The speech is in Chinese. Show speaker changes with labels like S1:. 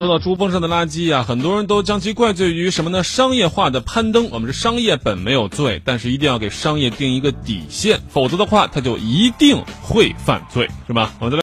S1: 说到珠峰上的垃圾啊，很多人都将其怪罪于什么呢？商业化的攀登。我们是商业本没有罪，但是一定要给商业定一个底线，否则的话，他就一定会犯罪，是吧？我们再来。